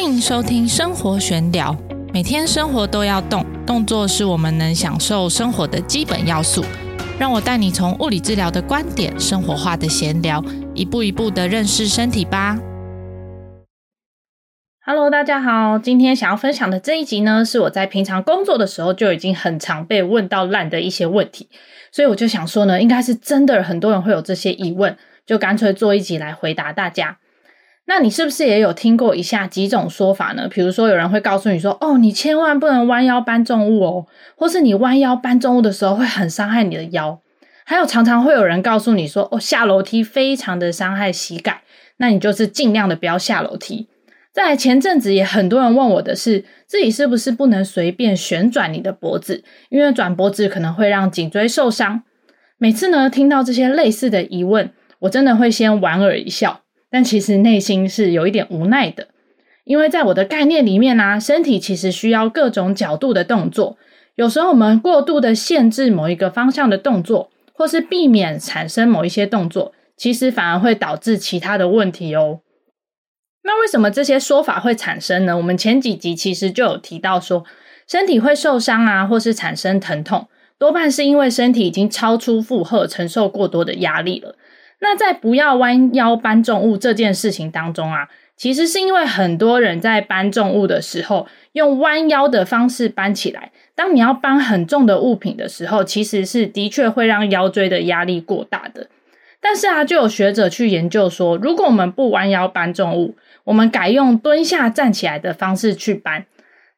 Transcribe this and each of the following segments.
欢迎收听生活玄聊。每天生活都要动，动作是我们能享受生活的基本要素。让我带你从物理治疗的观点，生活化的闲聊，一步一步的认识身体吧。Hello，大家好，今天想要分享的这一集呢，是我在平常工作的时候就已经很常被问到烂的一些问题，所以我就想说呢，应该是真的很多人会有这些疑问，就干脆做一集来回答大家。那你是不是也有听过以下几种说法呢？比如说，有人会告诉你说：“哦，你千万不能弯腰搬重物哦，或是你弯腰搬重物的时候会很伤害你的腰。”还有常常会有人告诉你说：“哦，下楼梯非常的伤害膝盖，那你就是尽量的不要下楼梯。”在前阵子也很多人问我的是，自己是不是不能随便旋转你的脖子，因为转脖子可能会让颈椎受伤。每次呢听到这些类似的疑问，我真的会先莞尔一笑。但其实内心是有一点无奈的，因为在我的概念里面呢，身体其实需要各种角度的动作。有时候我们过度的限制某一个方向的动作，或是避免产生某一些动作，其实反而会导致其他的问题哦。那为什么这些说法会产生呢？我们前几集其实就有提到说，身体会受伤啊，或是产生疼痛，多半是因为身体已经超出负荷，承受过多的压力了。那在不要弯腰搬重物这件事情当中啊，其实是因为很多人在搬重物的时候用弯腰的方式搬起来。当你要搬很重的物品的时候，其实是的确会让腰椎的压力过大的。但是啊，就有学者去研究说，如果我们不弯腰搬重物，我们改用蹲下站起来的方式去搬，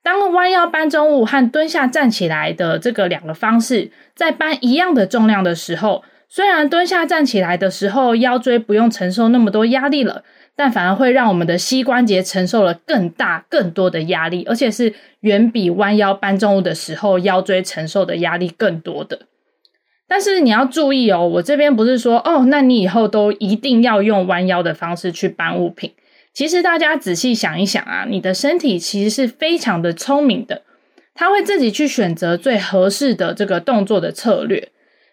当弯腰搬重物和蹲下站起来的这个两个方式在搬一样的重量的时候。虽然蹲下站起来的时候，腰椎不用承受那么多压力了，但反而会让我们的膝关节承受了更大、更多的压力，而且是远比弯腰搬重物的时候腰椎承受的压力更多的。但是你要注意哦，我这边不是说哦，那你以后都一定要用弯腰的方式去搬物品。其实大家仔细想一想啊，你的身体其实是非常的聪明的，它会自己去选择最合适的这个动作的策略。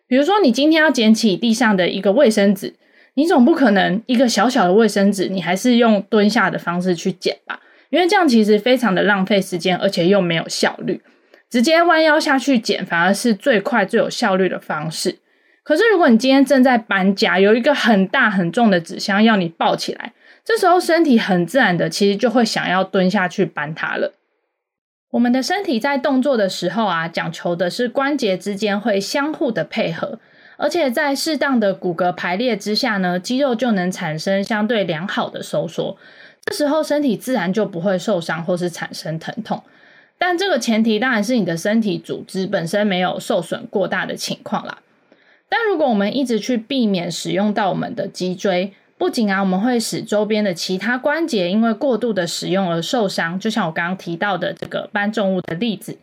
比如说，你今天要捡起地上的一个卫生纸，你总不可能一个小小的卫生纸，你还是用蹲下的方式去捡吧？因为这样其实非常的浪费时间，而且又没有效率。直接弯腰下去捡，反而是最快最有效率的方式。可是，如果你今天正在搬家，有一个很大很重的纸箱要你抱起来，这时候身体很自然的，其实就会想要蹲下去搬它了。我们的身体在动作的时候啊，讲求的是关节之间会相互的配合，而且在适当的骨骼排列之下呢，肌肉就能产生相对良好的收缩，这时候身体自然就不会受伤或是产生疼痛。但这个前提当然是你的身体组织本身没有受损过大的情况啦。但如果我们一直去避免使用到我们的脊椎，不仅啊，我们会使周边的其他关节因为过度的使用而受伤，就像我刚刚提到的这个搬重物的例子，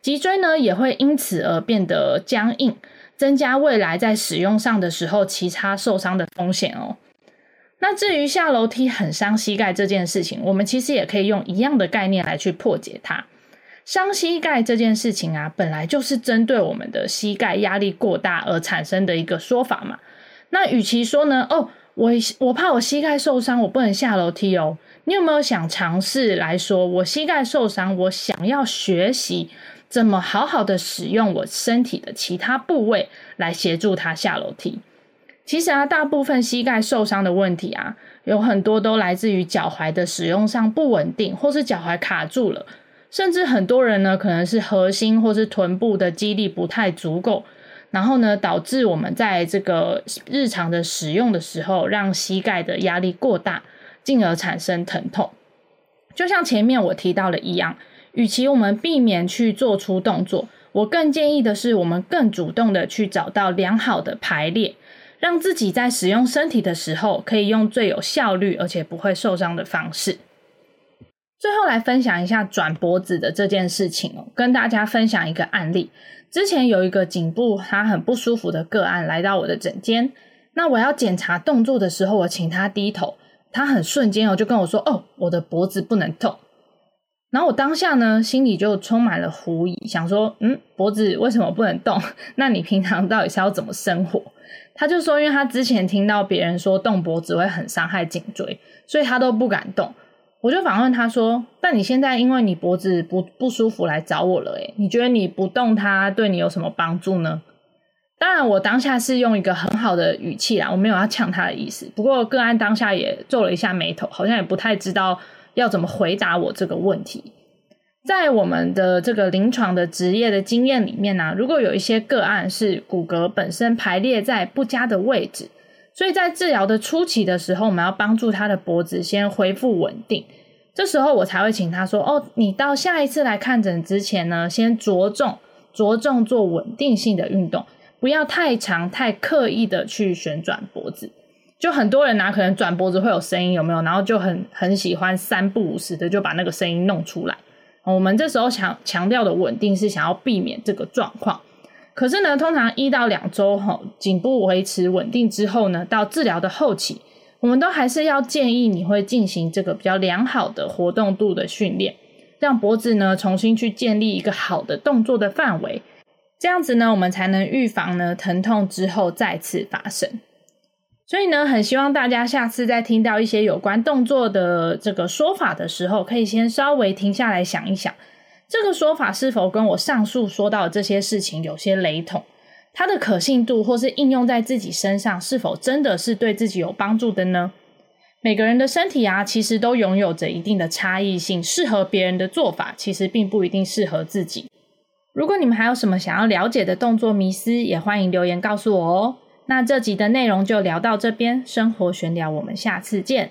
脊椎呢也会因此而变得僵硬，增加未来在使用上的时候其他受伤的风险哦。那至于下楼梯很伤膝盖这件事情，我们其实也可以用一样的概念来去破解它。伤膝盖这件事情啊，本来就是针对我们的膝盖压力过大而产生的一个说法嘛。那与其说呢，哦。我我怕我膝盖受伤，我不能下楼梯哦。你有没有想尝试来说，我膝盖受伤，我想要学习怎么好好的使用我身体的其他部位来协助他下楼梯？其实啊，大部分膝盖受伤的问题啊，有很多都来自于脚踝的使用上不稳定，或是脚踝卡住了，甚至很多人呢，可能是核心或是臀部的肌力不太足够。然后呢，导致我们在这个日常的使用的时候，让膝盖的压力过大，进而产生疼痛。就像前面我提到的一样，与其我们避免去做出动作，我更建议的是，我们更主动的去找到良好的排列，让自己在使用身体的时候，可以用最有效率而且不会受伤的方式。最后来分享一下转脖子的这件事情哦，跟大家分享一个案例。之前有一个颈部他很不舒服的个案来到我的诊间，那我要检查动作的时候，我请他低头，他很瞬间哦就跟我说：“哦，我的脖子不能动。”然后我当下呢心里就充满了狐疑，想说：“嗯，脖子为什么不能动？那你平常到底是要怎么生活？”他就说：“因为他之前听到别人说动脖子会很伤害颈椎，所以他都不敢动。”我就反问他说：“但你现在因为你脖子不不舒服来找我了，诶你觉得你不动它对你有什么帮助呢？”当然，我当下是用一个很好的语气啦，我没有要呛他的意思。不过个案当下也皱了一下眉头，好像也不太知道要怎么回答我这个问题。在我们的这个临床的职业的经验里面呢，如果有一些个案是骨骼本身排列在不佳的位置，所以在治疗的初期的时候，我们要帮助他的脖子先恢复稳定。这时候我才会请他说：“哦，你到下一次来看诊之前呢，先着重着重做稳定性的运动。”不要太长、太刻意的去旋转脖子，就很多人拿可能转脖子会有声音，有没有？然后就很很喜欢三不五时的就把那个声音弄出来。我们这时候强强调的稳定是想要避免这个状况。可是呢，通常一到两周哈，颈部维持稳定之后呢，到治疗的后期，我们都还是要建议你会进行这个比较良好的活动度的训练，让脖子呢重新去建立一个好的动作的范围。这样子呢，我们才能预防呢疼痛之后再次发生。所以呢，很希望大家下次在听到一些有关动作的这个说法的时候，可以先稍微停下来想一想，这个说法是否跟我上述说到的这些事情有些雷同？它的可信度或是应用在自己身上，是否真的是对自己有帮助的呢？每个人的身体啊，其实都拥有着一定的差异性，适合别人的做法，其实并不一定适合自己。如果你们还有什么想要了解的动作迷思，也欢迎留言告诉我哦。那这集的内容就聊到这边，生活玄聊，我们下次见。